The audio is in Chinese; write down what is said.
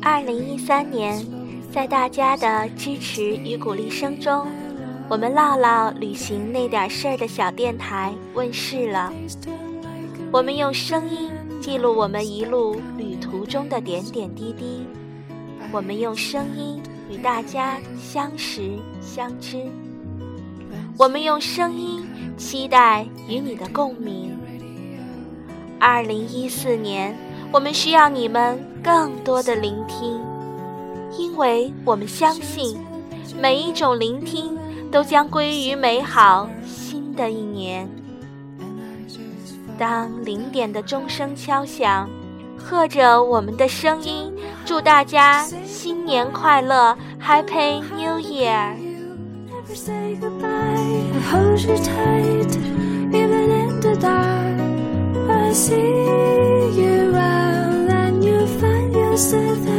二零一三年，在大家的支持与鼓励声中，我们唠唠旅行那点事儿的小电台问世了。我们用声音记录我们一路旅途中的点点滴滴，我们用声音与大家相识相知，我们用声音期待与你的共鸣。二零一四年，我们需要你们更多的聆听，因为我们相信，每一种聆听都将归于美好新的一年。当零点的钟声敲响，和着我们的声音，祝大家新年快乐，Happy New Year！see you myself